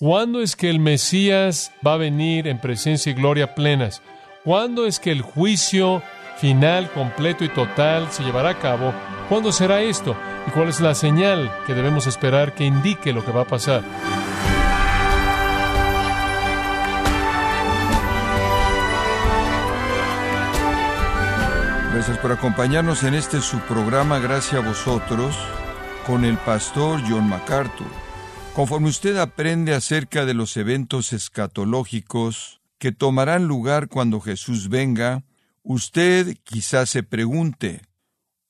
¿Cuándo es que el Mesías va a venir en presencia y gloria plenas? ¿Cuándo es que el juicio final, completo y total se llevará a cabo? ¿Cuándo será esto? ¿Y cuál es la señal que debemos esperar que indique lo que va a pasar? Gracias por acompañarnos en este su programa Gracias a vosotros con el pastor John MacArthur. Conforme usted aprende acerca de los eventos escatológicos que tomarán lugar cuando Jesús venga, usted quizás se pregunte,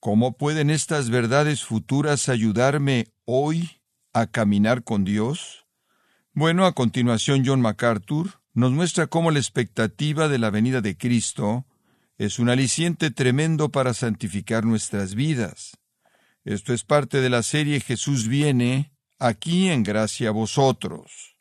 ¿cómo pueden estas verdades futuras ayudarme hoy a caminar con Dios? Bueno, a continuación John MacArthur nos muestra cómo la expectativa de la venida de Cristo es un aliciente tremendo para santificar nuestras vidas. Esto es parte de la serie Jesús viene, aquí en gracia a vosotros.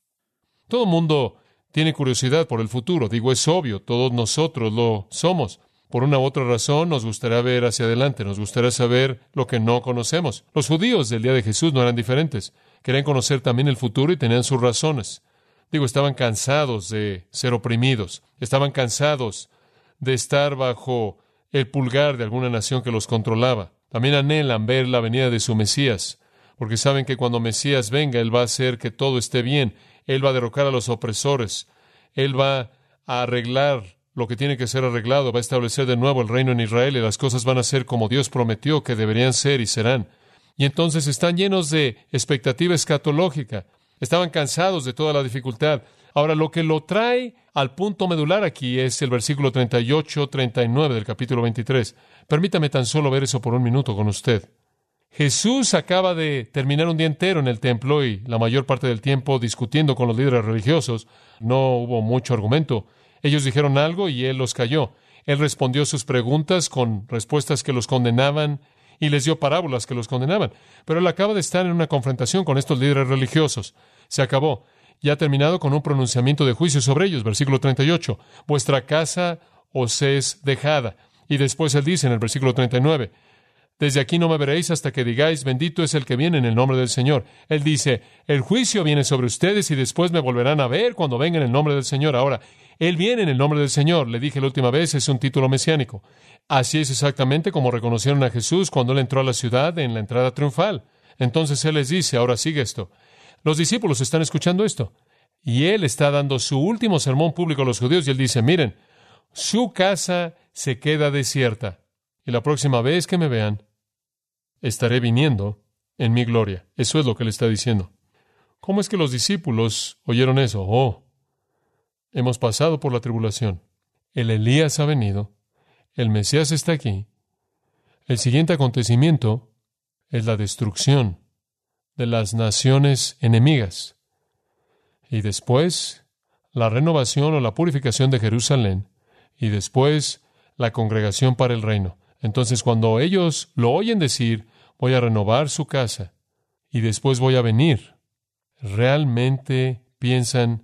Todo mundo tiene curiosidad por el futuro, digo, es obvio, todos nosotros lo somos. Por una u otra razón nos gustaría ver hacia adelante, nos gustaría saber lo que no conocemos. Los judíos del día de Jesús no eran diferentes, querían conocer también el futuro y tenían sus razones. Digo, estaban cansados de ser oprimidos, estaban cansados de estar bajo el pulgar de alguna nación que los controlaba. También anhelan ver la venida de su Mesías, porque saben que cuando Mesías venga, Él va a hacer que todo esté bien, Él va a derrocar a los opresores, Él va a arreglar lo que tiene que ser arreglado, va a establecer de nuevo el reino en Israel y las cosas van a ser como Dios prometió que deberían ser y serán. Y entonces están llenos de expectativa escatológica, estaban cansados de toda la dificultad. Ahora, lo que lo trae al punto medular aquí es el versículo 38-39 del capítulo 23. Permítame tan solo ver eso por un minuto con usted. Jesús acaba de terminar un día entero en el templo y la mayor parte del tiempo discutiendo con los líderes religiosos. No hubo mucho argumento. Ellos dijeron algo y él los cayó. Él respondió sus preguntas con respuestas que los condenaban y les dio parábolas que los condenaban. Pero él acaba de estar en una confrontación con estos líderes religiosos. Se acabó. Ya ha terminado con un pronunciamiento de juicio sobre ellos. Versículo 38. Vuestra casa os es dejada. Y después él dice en el versículo 39, desde aquí no me veréis hasta que digáis, bendito es el que viene en el nombre del Señor. Él dice, el juicio viene sobre ustedes y después me volverán a ver cuando venga en el nombre del Señor. Ahora, Él viene en el nombre del Señor. Le dije la última vez, es un título mesiánico. Así es exactamente como reconocieron a Jesús cuando Él entró a la ciudad en la entrada triunfal. Entonces Él les dice, ahora sigue esto. Los discípulos están escuchando esto. Y Él está dando su último sermón público a los judíos y Él dice, miren, su casa se queda desierta. Y la próxima vez que me vean, estaré viniendo en mi gloria. Eso es lo que le está diciendo. ¿Cómo es que los discípulos oyeron eso? Oh, hemos pasado por la tribulación. El Elías ha venido. El Mesías está aquí. El siguiente acontecimiento es la destrucción de las naciones enemigas. Y después, la renovación o la purificación de Jerusalén. Y después, la congregación para el reino. Entonces, cuando ellos lo oyen decir, voy a renovar su casa y después voy a venir, realmente piensan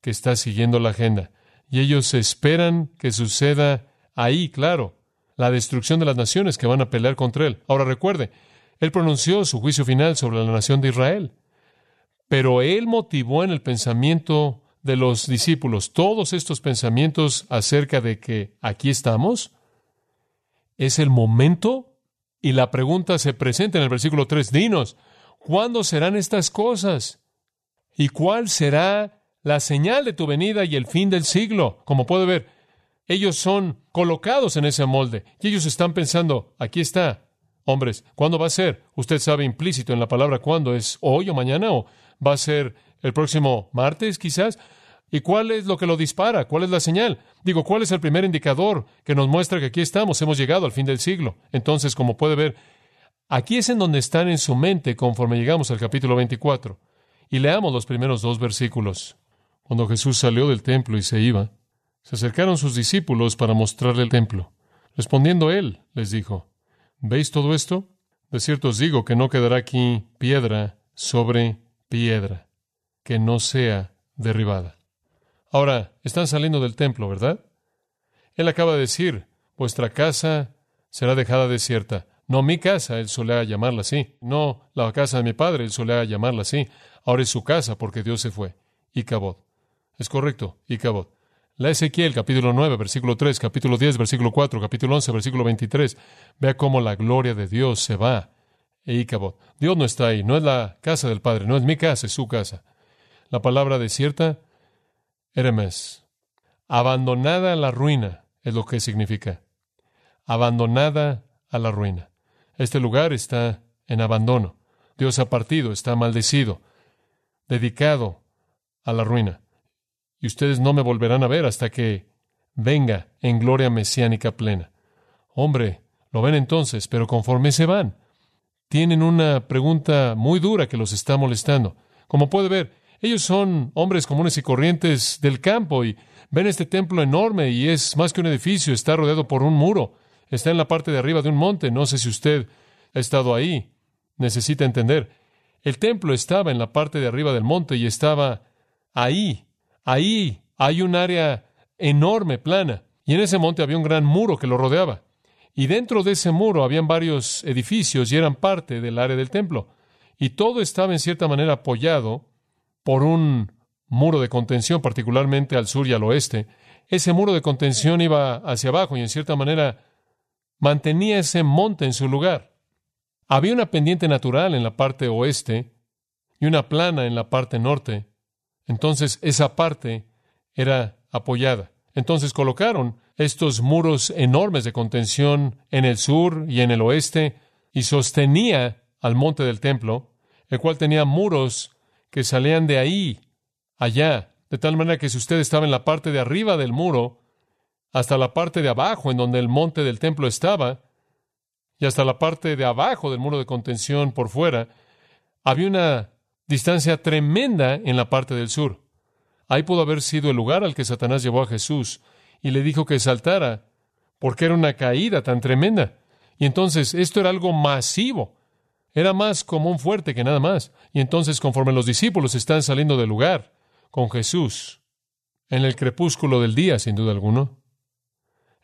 que está siguiendo la agenda. Y ellos esperan que suceda ahí, claro, la destrucción de las naciones que van a pelear contra él. Ahora recuerde, él pronunció su juicio final sobre la nación de Israel, pero él motivó en el pensamiento de los discípulos todos estos pensamientos acerca de que aquí estamos es el momento y la pregunta se presenta en el versículo 3. Dinos, ¿cuándo serán estas cosas? ¿Y cuál será la señal de tu venida y el fin del siglo? Como puede ver, ellos son colocados en ese molde y ellos están pensando, aquí está, hombres, ¿cuándo va a ser? Usted sabe implícito en la palabra cuándo, ¿es hoy o mañana o va a ser el próximo martes quizás? ¿Y cuál es lo que lo dispara? ¿Cuál es la señal? Digo, ¿cuál es el primer indicador que nos muestra que aquí estamos? Hemos llegado al fin del siglo. Entonces, como puede ver, aquí es en donde están en su mente conforme llegamos al capítulo 24. Y leamos los primeros dos versículos. Cuando Jesús salió del templo y se iba, se acercaron sus discípulos para mostrarle el templo. Respondiendo él, les dijo, ¿Veis todo esto? De cierto os digo que no quedará aquí piedra sobre piedra, que no sea derribada. Ahora, están saliendo del templo, ¿verdad? Él acaba de decir, vuestra casa será dejada desierta. No mi casa, él solía llamarla así. No la casa de mi padre, él solía llamarla así. Ahora es su casa porque Dios se fue. Icabod. Es correcto, Icabod. La Ezequiel, capítulo 9, versículo 3, capítulo 10, versículo 4, capítulo 11, versículo 23. Vea cómo la gloria de Dios se va. E Icabod. Dios no está ahí, no es la casa del Padre, no es mi casa, es su casa. La palabra desierta, Eremes. Abandonada a la ruina es lo que significa. Abandonada a la ruina. Este lugar está en abandono. Dios ha partido, está maldecido, dedicado a la ruina. Y ustedes no me volverán a ver hasta que venga en gloria mesiánica plena. Hombre, lo ven entonces, pero conforme se van, tienen una pregunta muy dura que los está molestando. Como puede ver, ellos son hombres comunes y corrientes del campo y ven este templo enorme y es más que un edificio, está rodeado por un muro, está en la parte de arriba de un monte. No sé si usted ha estado ahí, necesita entender. El templo estaba en la parte de arriba del monte y estaba ahí. Ahí hay un área enorme, plana. Y en ese monte había un gran muro que lo rodeaba. Y dentro de ese muro habían varios edificios y eran parte del área del templo. Y todo estaba en cierta manera apoyado por un muro de contención, particularmente al sur y al oeste. Ese muro de contención iba hacia abajo y en cierta manera mantenía ese monte en su lugar. Había una pendiente natural en la parte oeste y una plana en la parte norte. Entonces esa parte era apoyada. Entonces colocaron estos muros enormes de contención en el sur y en el oeste y sostenía al monte del templo, el cual tenía muros que salían de ahí, allá, de tal manera que si usted estaba en la parte de arriba del muro, hasta la parte de abajo en donde el monte del templo estaba, y hasta la parte de abajo del muro de contención por fuera, había una distancia tremenda en la parte del sur. Ahí pudo haber sido el lugar al que Satanás llevó a Jesús y le dijo que saltara, porque era una caída tan tremenda. Y entonces esto era algo masivo, era más como un fuerte que nada más. Y entonces conforme los discípulos están saliendo del lugar con Jesús, en el crepúsculo del día, sin duda alguno,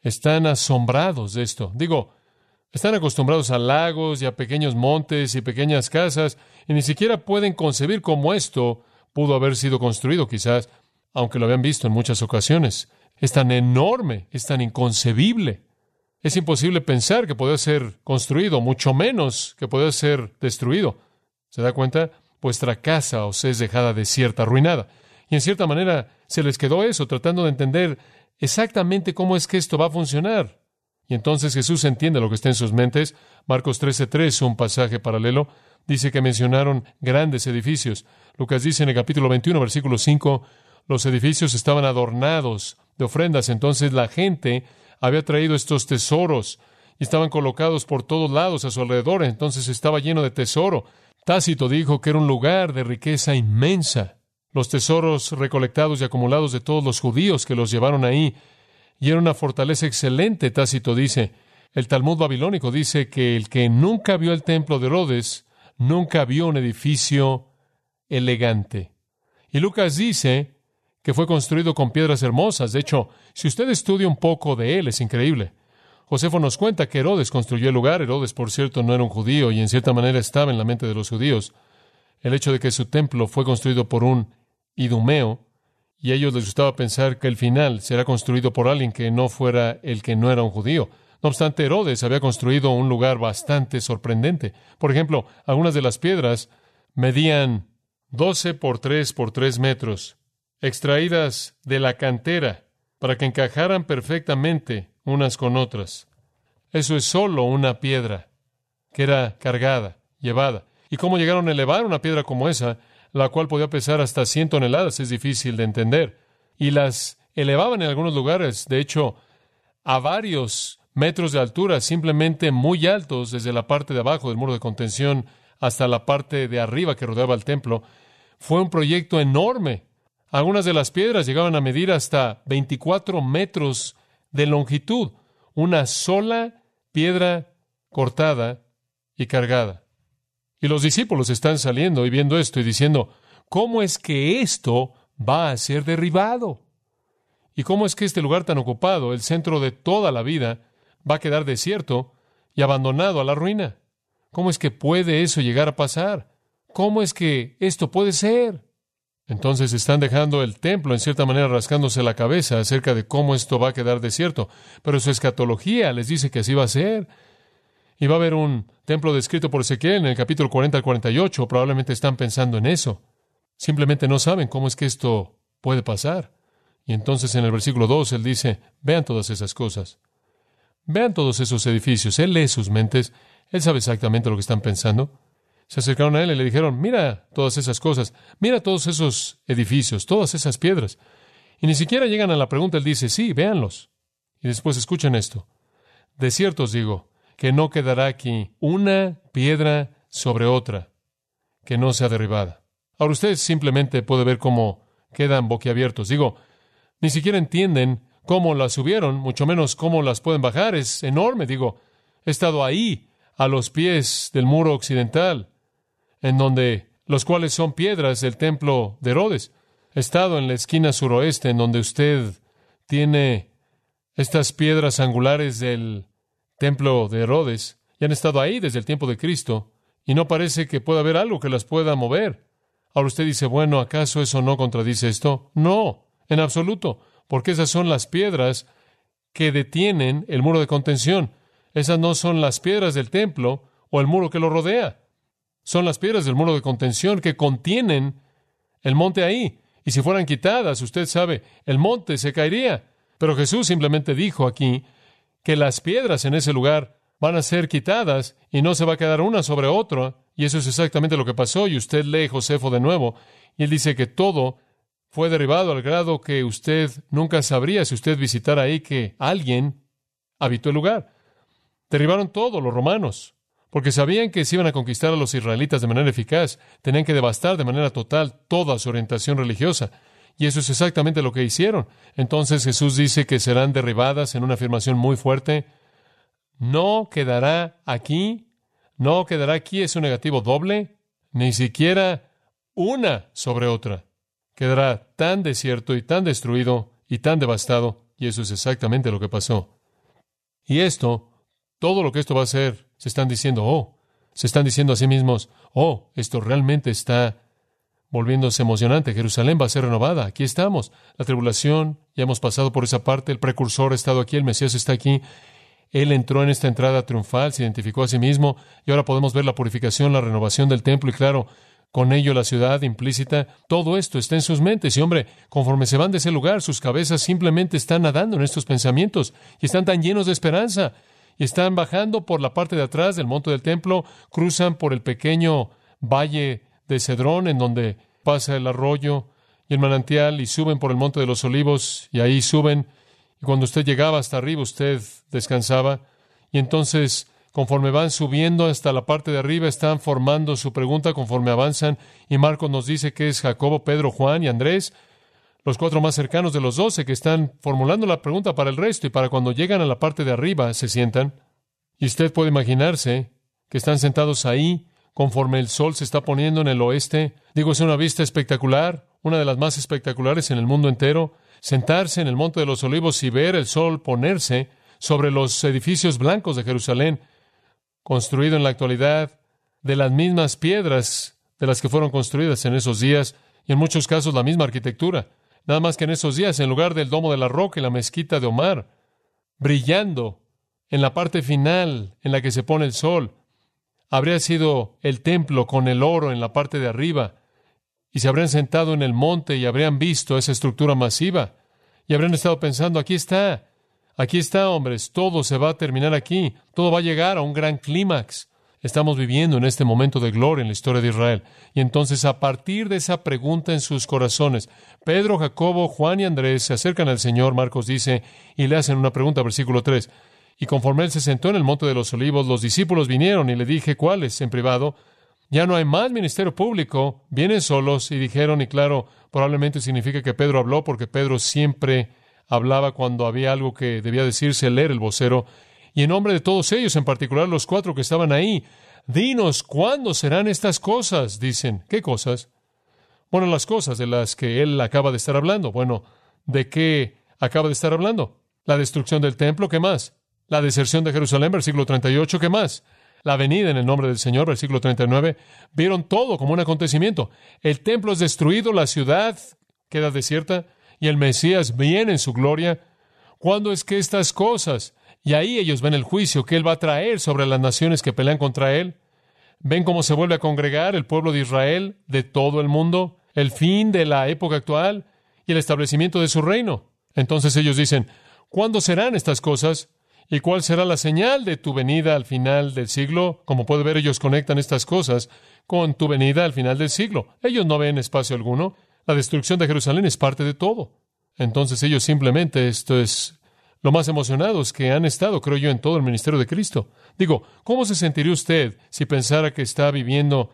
están asombrados de esto. Digo, están acostumbrados a lagos y a pequeños montes y pequeñas casas y ni siquiera pueden concebir cómo esto pudo haber sido construido quizás, aunque lo habían visto en muchas ocasiones. Es tan enorme, es tan inconcebible. Es imposible pensar que pueda ser construido, mucho menos que pueda ser destruido. ¿Se da cuenta? Vuestra casa os es dejada desierta, arruinada. Y en cierta manera se les quedó eso, tratando de entender exactamente cómo es que esto va a funcionar. Y entonces Jesús entiende lo que está en sus mentes. Marcos 13:3, un pasaje paralelo, dice que mencionaron grandes edificios. Lucas dice en el capítulo 21, versículo 5, los edificios estaban adornados de ofrendas. Entonces la gente había traído estos tesoros y estaban colocados por todos lados a su alrededor. Entonces estaba lleno de tesoro. Tácito dijo que era un lugar de riqueza inmensa. Los tesoros recolectados y acumulados de todos los judíos que los llevaron ahí y era una fortaleza excelente, Tácito dice. El Talmud babilónico dice que el que nunca vio el templo de Herodes, nunca vio un edificio elegante. Y Lucas dice que fue construido con piedras hermosas. De hecho, si usted estudia un poco de él, es increíble. Josefo nos cuenta que Herodes construyó el lugar. Herodes, por cierto, no era un judío y en cierta manera estaba en la mente de los judíos. El hecho de que su templo fue construido por un idumeo y a ellos les gustaba pensar que el final será construido por alguien que no fuera el que no era un judío. No obstante, Herodes había construido un lugar bastante sorprendente. Por ejemplo, algunas de las piedras medían 12 por 3 por 3 metros, extraídas de la cantera para que encajaran perfectamente unas con otras. Eso es solo una piedra que era cargada, llevada. ¿Y cómo llegaron a elevar una piedra como esa? la cual podía pesar hasta 100 toneladas, es difícil de entender. Y las elevaban en algunos lugares, de hecho, a varios metros de altura, simplemente muy altos desde la parte de abajo del muro de contención hasta la parte de arriba que rodeaba el templo. Fue un proyecto enorme. Algunas de las piedras llegaban a medir hasta 24 metros de longitud, una sola piedra cortada y cargada. Y los discípulos están saliendo y viendo esto y diciendo, ¿cómo es que esto va a ser derribado? ¿Y cómo es que este lugar tan ocupado, el centro de toda la vida, va a quedar desierto y abandonado a la ruina? ¿Cómo es que puede eso llegar a pasar? ¿Cómo es que esto puede ser? Entonces están dejando el templo, en cierta manera, rascándose la cabeza acerca de cómo esto va a quedar desierto. Pero su escatología les dice que así va a ser. Y va a haber un templo descrito por Ezequiel en el capítulo 40 al 48. Probablemente están pensando en eso. Simplemente no saben cómo es que esto puede pasar. Y entonces en el versículo 2 él dice, vean todas esas cosas. Vean todos esos edificios. Él lee sus mentes. Él sabe exactamente lo que están pensando se acercaron a él y le dijeron, mira todas esas cosas, mira todos esos edificios, todas esas piedras. Y ni siquiera llegan a la pregunta, él dice, sí, véanlos. Y después escuchen esto. De cierto os digo, que no quedará aquí una piedra sobre otra que no sea derribada. Ahora ustedes simplemente puede ver cómo quedan boquiabiertos. Digo, ni siquiera entienden cómo las subieron, mucho menos cómo las pueden bajar. Es enorme. Digo, he estado ahí, a los pies del muro occidental en donde los cuales son piedras del templo de Herodes. He estado en la esquina suroeste, en donde usted tiene estas piedras angulares del templo de Herodes, y han estado ahí desde el tiempo de Cristo, y no parece que pueda haber algo que las pueda mover. Ahora usted dice, bueno, ¿acaso eso no contradice esto? No, en absoluto, porque esas son las piedras que detienen el muro de contención. Esas no son las piedras del templo o el muro que lo rodea son las piedras del muro de contención que contienen el monte ahí. Y si fueran quitadas, usted sabe, el monte se caería. Pero Jesús simplemente dijo aquí que las piedras en ese lugar van a ser quitadas y no se va a quedar una sobre otra. Y eso es exactamente lo que pasó. Y usted lee Josefo de nuevo. Y él dice que todo fue derribado al grado que usted nunca sabría si usted visitara ahí que alguien habitó el lugar. Derribaron todo los romanos porque sabían que si iban a conquistar a los israelitas de manera eficaz, tenían que devastar de manera total toda su orientación religiosa. Y eso es exactamente lo que hicieron. Entonces Jesús dice que serán derribadas en una afirmación muy fuerte. No quedará aquí, no quedará aquí, es un negativo doble, ni siquiera una sobre otra. Quedará tan desierto y tan destruido y tan devastado, y eso es exactamente lo que pasó. Y esto, todo lo que esto va a ser se están diciendo, oh, se están diciendo a sí mismos, oh, esto realmente está volviéndose emocionante. Jerusalén va a ser renovada. Aquí estamos. La tribulación, ya hemos pasado por esa parte. El precursor ha estado aquí, el Mesías está aquí. Él entró en esta entrada triunfal, se identificó a sí mismo y ahora podemos ver la purificación, la renovación del templo y claro, con ello la ciudad implícita. Todo esto está en sus mentes y hombre, conforme se van de ese lugar, sus cabezas simplemente están nadando en estos pensamientos y están tan llenos de esperanza y están bajando por la parte de atrás del monte del templo, cruzan por el pequeño valle de Cedrón, en donde pasa el arroyo y el manantial, y suben por el monte de los olivos, y ahí suben, y cuando usted llegaba hasta arriba, usted descansaba, y entonces, conforme van subiendo hasta la parte de arriba, están formando su pregunta conforme avanzan, y Marcos nos dice que es Jacobo, Pedro, Juan y Andrés, los cuatro más cercanos de los doce que están formulando la pregunta para el resto y para cuando llegan a la parte de arriba se sientan. Y usted puede imaginarse que están sentados ahí conforme el sol se está poniendo en el oeste. Digo, es una vista espectacular, una de las más espectaculares en el mundo entero. Sentarse en el Monte de los Olivos y ver el sol ponerse sobre los edificios blancos de Jerusalén, construido en la actualidad de las mismas piedras de las que fueron construidas en esos días y en muchos casos la misma arquitectura. Nada más que en esos días, en lugar del domo de la roca y la mezquita de Omar, brillando en la parte final en la que se pone el sol, habría sido el templo con el oro en la parte de arriba, y se habrían sentado en el monte y habrían visto esa estructura masiva, y habrían estado pensando, aquí está, aquí está, hombres, todo se va a terminar aquí, todo va a llegar a un gran clímax. Estamos viviendo en este momento de gloria en la historia de Israel. Y entonces, a partir de esa pregunta en sus corazones, Pedro, Jacobo, Juan y Andrés se acercan al Señor, Marcos dice, y le hacen una pregunta, versículo 3. Y conforme él se sentó en el monte de los olivos, los discípulos vinieron y le dije, ¿cuáles? En privado. Ya no hay más ministerio público, vienen solos y dijeron, y claro, probablemente significa que Pedro habló porque Pedro siempre hablaba cuando había algo que debía decirse, leer el vocero, y en nombre de todos ellos, en particular los cuatro que estaban ahí, dinos, ¿cuándo serán estas cosas? Dicen, ¿qué cosas? Bueno, las cosas de las que él acaba de estar hablando. Bueno, ¿de qué acaba de estar hablando? La destrucción del templo, ¿qué más? La deserción de Jerusalén, versículo 38, ¿qué más? la venida en el nombre del Señor, versículo 39, vieron todo como un acontecimiento. El templo es destruido, la ciudad queda desierta y el Mesías viene en su gloria. ¿Cuándo es que estas cosas? Y ahí ellos ven el juicio que Él va a traer sobre las naciones que pelean contra Él. Ven cómo se vuelve a congregar el pueblo de Israel de todo el mundo, el fin de la época actual y el establecimiento de su reino. Entonces ellos dicen, ¿cuándo serán estas cosas? ¿Y cuál será la señal de tu venida al final del siglo? Como puede ver, ellos conectan estas cosas con tu venida al final del siglo. Ellos no ven espacio alguno. La destrucción de Jerusalén es parte de todo. Entonces ellos simplemente, esto es lo más emocionados que han estado, creo yo, en todo el ministerio de Cristo. Digo, ¿cómo se sentiría usted si pensara que está viviendo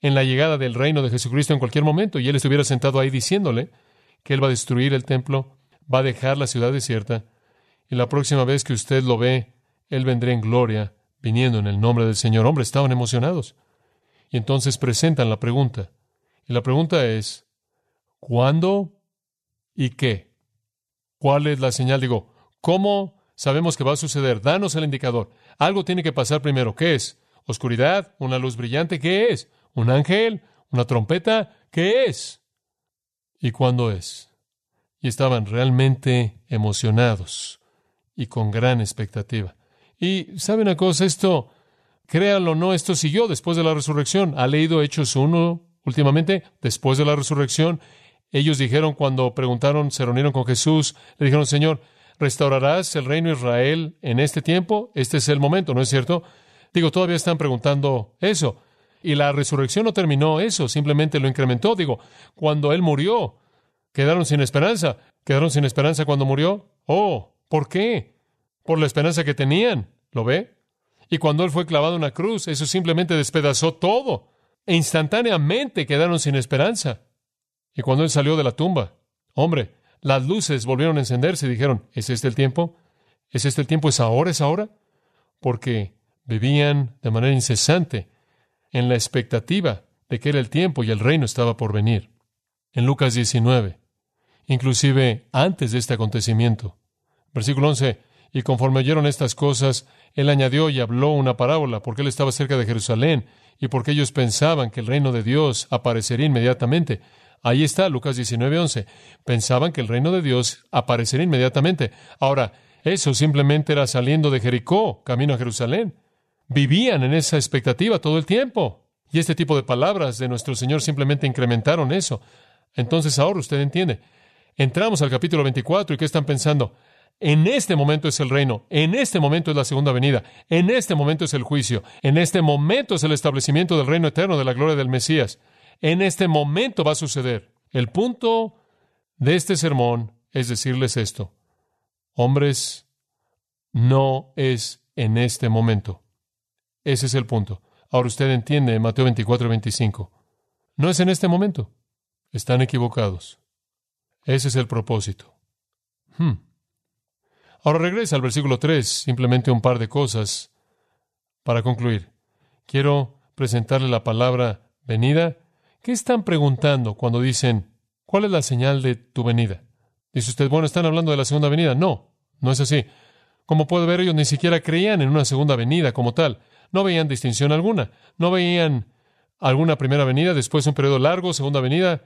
en la llegada del reino de Jesucristo en cualquier momento y Él estuviera sentado ahí diciéndole que Él va a destruir el templo, va a dejar la ciudad desierta, y la próxima vez que usted lo ve, Él vendrá en gloria, viniendo en el nombre del Señor. Hombre, estaban emocionados. Y entonces presentan la pregunta. Y la pregunta es, ¿cuándo y qué? ¿Cuál es la señal? Digo, ¿cómo sabemos que va a suceder? Danos el indicador. Algo tiene que pasar primero. ¿Qué es? ¿Oscuridad? ¿Una luz brillante? ¿Qué es? ¿Un ángel? ¿Una trompeta? ¿Qué es? ¿Y cuándo es? Y estaban realmente emocionados y con gran expectativa. Y sabe una cosa, esto, créanlo o no, esto siguió después de la resurrección. ¿Ha leído Hechos 1 últimamente? Después de la resurrección, ellos dijeron cuando preguntaron, se reunieron con Jesús, le dijeron, Señor, ¿restaurarás el reino de Israel en este tiempo? Este es el momento, ¿no es cierto? Digo, todavía están preguntando eso. Y la resurrección no terminó eso, simplemente lo incrementó. Digo, cuando Él murió, quedaron sin esperanza. ¿Quedaron sin esperanza cuando murió? Oh, ¿Por qué? Por la esperanza que tenían. ¿Lo ve? Y cuando Él fue clavado en una cruz, eso simplemente despedazó todo. E instantáneamente quedaron sin esperanza. Y cuando Él salió de la tumba, hombre, las luces volvieron a encenderse y dijeron, ¿es este el tiempo? ¿Es este el tiempo? ¿Es ahora? ¿Es ahora? Porque vivían de manera incesante en la expectativa de que era el tiempo y el reino estaba por venir. En Lucas 19, inclusive antes de este acontecimiento, Versículo 11. Y conforme oyeron estas cosas, él añadió y habló una parábola, porque él estaba cerca de Jerusalén y porque ellos pensaban que el reino de Dios aparecería inmediatamente. Ahí está Lucas 19:11. Pensaban que el reino de Dios aparecería inmediatamente. Ahora, eso simplemente era saliendo de Jericó, camino a Jerusalén. Vivían en esa expectativa todo el tiempo. Y este tipo de palabras de nuestro Señor simplemente incrementaron eso. Entonces ahora usted entiende. Entramos al capítulo 24 y ¿qué están pensando? En este momento es el reino, en este momento es la segunda venida, en este momento es el juicio, en este momento es el establecimiento del reino eterno de la gloria del Mesías. En este momento va a suceder. El punto de este sermón es decirles esto. Hombres, no es en este momento. Ese es el punto. Ahora usted entiende Mateo 24 25. No es en este momento. Están equivocados. Ese es el propósito. Hmm. Ahora regresa al versículo 3, simplemente un par de cosas para concluir. Quiero presentarle la palabra venida. ¿Qué están preguntando cuando dicen, ¿cuál es la señal de tu venida? Dice usted, bueno, ¿están hablando de la segunda venida? No, no es así. Como puede ver, ellos ni siquiera creían en una segunda venida como tal. No veían distinción alguna. No veían alguna primera venida, después un periodo largo, segunda venida.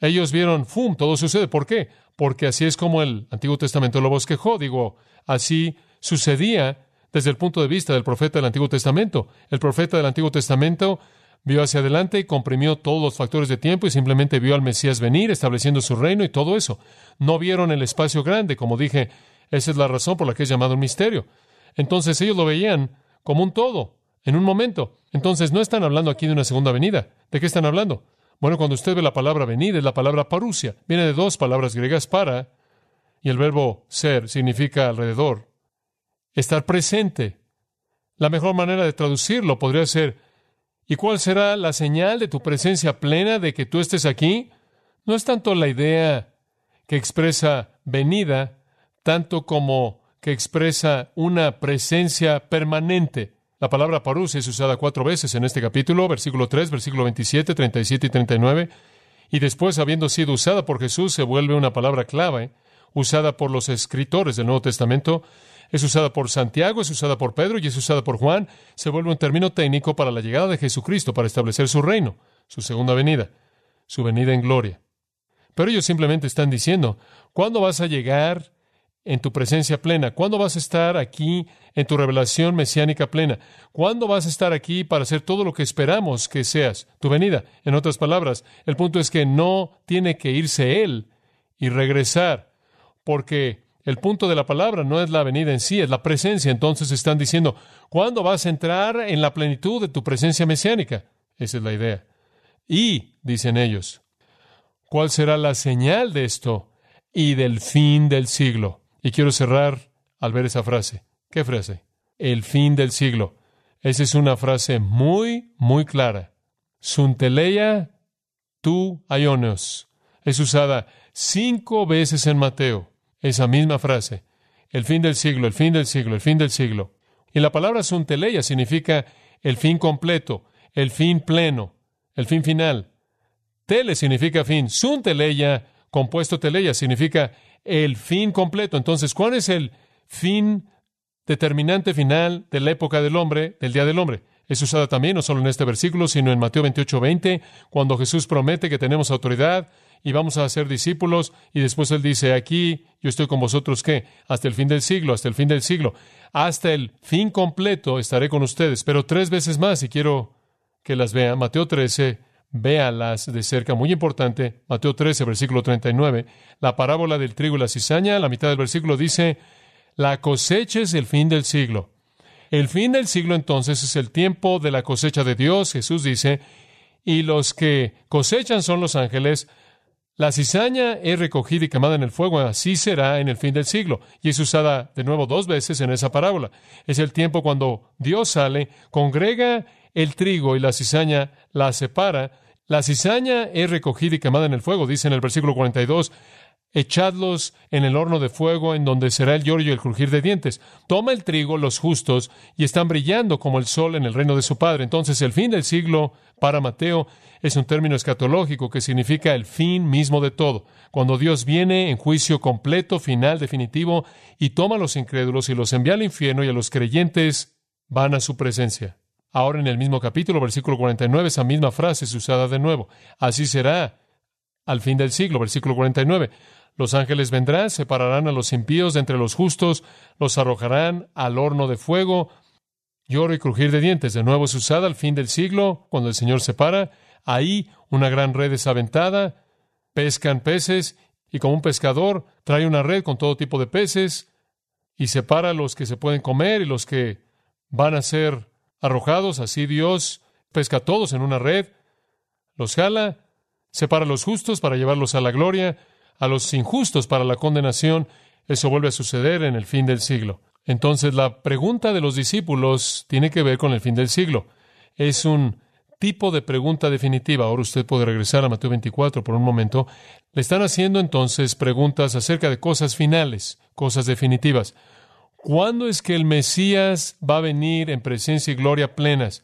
Ellos vieron, ¡fum!, todo sucede. ¿Por qué? Porque así es como el Antiguo Testamento lo bosquejó. Digo, así sucedía desde el punto de vista del profeta del Antiguo Testamento. El profeta del Antiguo Testamento vio hacia adelante y comprimió todos los factores de tiempo y simplemente vio al Mesías venir, estableciendo su reino y todo eso. No vieron el espacio grande, como dije, esa es la razón por la que es llamado un misterio. Entonces ellos lo veían como un todo, en un momento. Entonces no están hablando aquí de una segunda venida. ¿De qué están hablando? Bueno, cuando usted ve la palabra venir, es la palabra parusia. Viene de dos palabras griegas para, y el verbo ser significa alrededor. Estar presente. La mejor manera de traducirlo podría ser, ¿y cuál será la señal de tu presencia plena de que tú estés aquí? No es tanto la idea que expresa venida, tanto como que expresa una presencia permanente. La palabra parus es usada cuatro veces en este capítulo, versículo 3, versículo 27, 37 y 39, y después, habiendo sido usada por Jesús, se vuelve una palabra clave, usada por los escritores del Nuevo Testamento. Es usada por Santiago, es usada por Pedro y es usada por Juan, se vuelve un término técnico para la llegada de Jesucristo, para establecer su reino, su segunda venida, su venida en gloria. Pero ellos simplemente están diciendo, ¿cuándo vas a llegar en tu presencia plena? ¿Cuándo vas a estar aquí en tu revelación mesiánica plena? ¿Cuándo vas a estar aquí para hacer todo lo que esperamos que seas? Tu venida. En otras palabras, el punto es que no tiene que irse Él y regresar, porque el punto de la palabra no es la venida en sí, es la presencia. Entonces están diciendo, ¿cuándo vas a entrar en la plenitud de tu presencia mesiánica? Esa es la idea. Y, dicen ellos, ¿cuál será la señal de esto y del fin del siglo? Y quiero cerrar al ver esa frase. ¿Qué frase? El fin del siglo. Esa es una frase muy, muy clara. Sunteleia tu aionios. Es usada cinco veces en Mateo esa misma frase. El fin del siglo, el fin del siglo, el fin del siglo. Y la palabra sunteleia significa el fin completo, el fin pleno, el fin final. Tele significa fin. Sunteleia, compuesto teleia, significa el fin completo. Entonces, ¿cuál es el fin determinante final de la época del hombre, del día del hombre? Es usada también no solo en este versículo, sino en Mateo 28, 20, cuando Jesús promete que tenemos autoridad y vamos a ser discípulos. Y después él dice, aquí yo estoy con vosotros, ¿qué? Hasta el fin del siglo, hasta el fin del siglo. Hasta el fin completo estaré con ustedes, pero tres veces más y quiero que las vean. Mateo 13, véalas de cerca, muy importante. Mateo 13, versículo 39. La parábola del trigo y la cizaña, la mitad del versículo dice, la cosecha es el fin del siglo. El fin del siglo entonces es el tiempo de la cosecha de Dios, Jesús dice, y los que cosechan son los ángeles, la cizaña es recogida y quemada en el fuego, así será en el fin del siglo. Y es usada de nuevo dos veces en esa parábola. Es el tiempo cuando Dios sale, congrega el trigo y la cizaña la separa. La cizaña es recogida y quemada en el fuego, dice en el versículo 42 echadlos en el horno de fuego en donde será el lloro y el crujir de dientes. Toma el trigo, los justos, y están brillando como el sol en el reino de su Padre. Entonces el fin del siglo para Mateo es un término escatológico que significa el fin mismo de todo. Cuando Dios viene en juicio completo, final, definitivo, y toma a los incrédulos y los envía al infierno y a los creyentes van a su presencia. Ahora en el mismo capítulo, versículo 49, esa misma frase es usada de nuevo. Así será al fin del siglo, versículo 49. Los ángeles vendrán, separarán a los impíos de entre los justos, los arrojarán al horno de fuego, lloro y crujir de dientes. De nuevo es usada al fin del siglo, cuando el Señor se para. Ahí una gran red es aventada, pescan peces, y como un pescador trae una red con todo tipo de peces, y separa los que se pueden comer y los que van a ser arrojados. Así Dios pesca a todos en una red, los jala, separa a los justos para llevarlos a la gloria, a los injustos para la condenación. Eso vuelve a suceder en el fin del siglo. Entonces la pregunta de los discípulos tiene que ver con el fin del siglo. Es un tipo de pregunta definitiva. Ahora usted puede regresar a Mateo 24 por un momento. Le están haciendo entonces preguntas acerca de cosas finales, cosas definitivas. ¿Cuándo es que el Mesías va a venir en presencia y gloria plenas?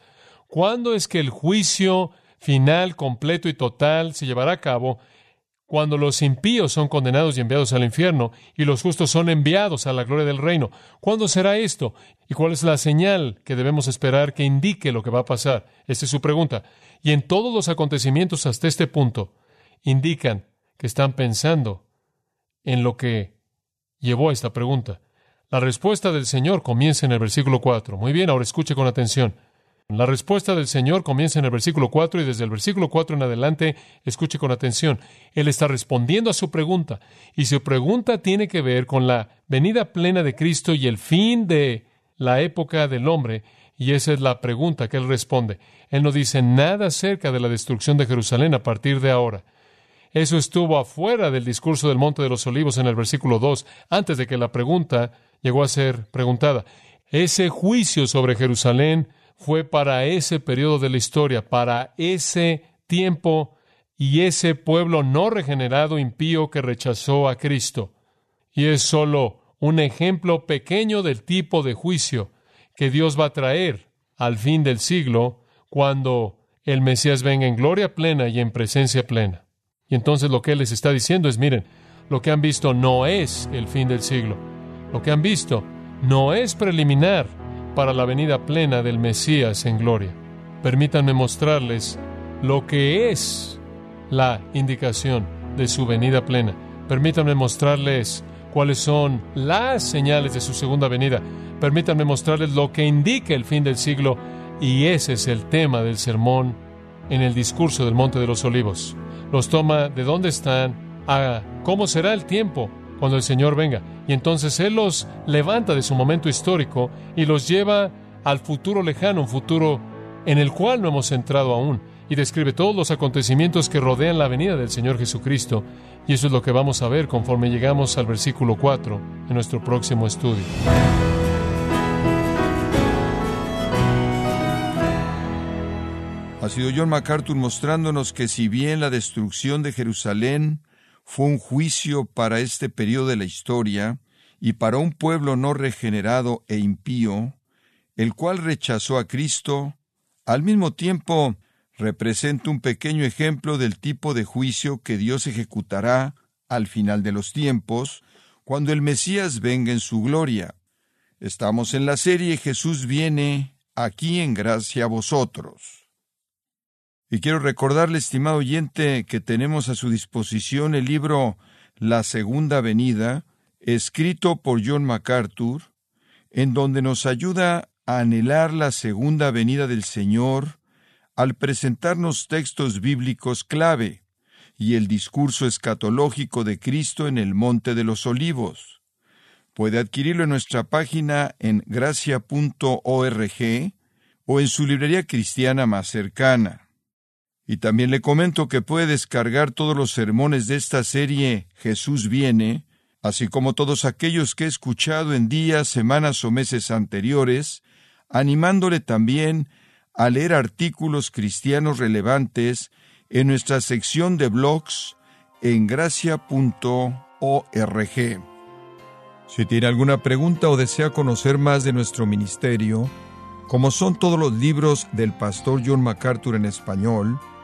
¿Cuándo es que el juicio final, completo y total se llevará a cabo? Cuando los impíos son condenados y enviados al infierno y los justos son enviados a la gloria del reino. ¿Cuándo será esto? ¿Y cuál es la señal que debemos esperar que indique lo que va a pasar? Esta es su pregunta. Y en todos los acontecimientos hasta este punto indican que están pensando en lo que llevó a esta pregunta. La respuesta del Señor comienza en el versículo 4. Muy bien, ahora escuche con atención. La respuesta del Señor comienza en el versículo 4 y desde el versículo 4 en adelante, escuche con atención. Él está respondiendo a su pregunta y su pregunta tiene que ver con la venida plena de Cristo y el fin de la época del hombre. Y esa es la pregunta que él responde. Él no dice nada acerca de la destrucción de Jerusalén a partir de ahora. Eso estuvo afuera del discurso del Monte de los Olivos en el versículo 2, antes de que la pregunta llegó a ser preguntada. Ese juicio sobre Jerusalén fue para ese periodo de la historia, para ese tiempo y ese pueblo no regenerado impío que rechazó a Cristo. Y es solo un ejemplo pequeño del tipo de juicio que Dios va a traer al fin del siglo cuando el Mesías venga en gloria plena y en presencia plena. Y entonces lo que Él les está diciendo es, miren, lo que han visto no es el fin del siglo. Lo que han visto no es preliminar para la venida plena del Mesías en gloria. Permítanme mostrarles lo que es la indicación de su venida plena. Permítanme mostrarles cuáles son las señales de su segunda venida. Permítanme mostrarles lo que indica el fin del siglo y ese es el tema del sermón en el discurso del Monte de los Olivos. Los toma de dónde están a cómo será el tiempo cuando el Señor venga. Y entonces Él los levanta de su momento histórico y los lleva al futuro lejano, un futuro en el cual no hemos entrado aún. Y describe todos los acontecimientos que rodean la venida del Señor Jesucristo. Y eso es lo que vamos a ver conforme llegamos al versículo 4 en nuestro próximo estudio. Ha sido John MacArthur mostrándonos que si bien la destrucción de Jerusalén fue un juicio para este periodo de la historia y para un pueblo no regenerado e impío, el cual rechazó a Cristo, al mismo tiempo representa un pequeño ejemplo del tipo de juicio que Dios ejecutará al final de los tiempos, cuando el Mesías venga en su gloria. Estamos en la serie Jesús viene aquí en gracia a vosotros. Y quiero recordarle, estimado oyente, que tenemos a su disposición el libro La Segunda Venida, escrito por John MacArthur, en donde nos ayuda a anhelar la segunda venida del Señor al presentarnos textos bíblicos clave y el discurso escatológico de Cristo en el Monte de los Olivos. Puede adquirirlo en nuestra página en gracia.org o en su librería cristiana más cercana. Y también le comento que puede descargar todos los sermones de esta serie Jesús viene, así como todos aquellos que he escuchado en días, semanas o meses anteriores, animándole también a leer artículos cristianos relevantes en nuestra sección de blogs en gracia.org. Si tiene alguna pregunta o desea conocer más de nuestro ministerio, como son todos los libros del pastor John MacArthur en español,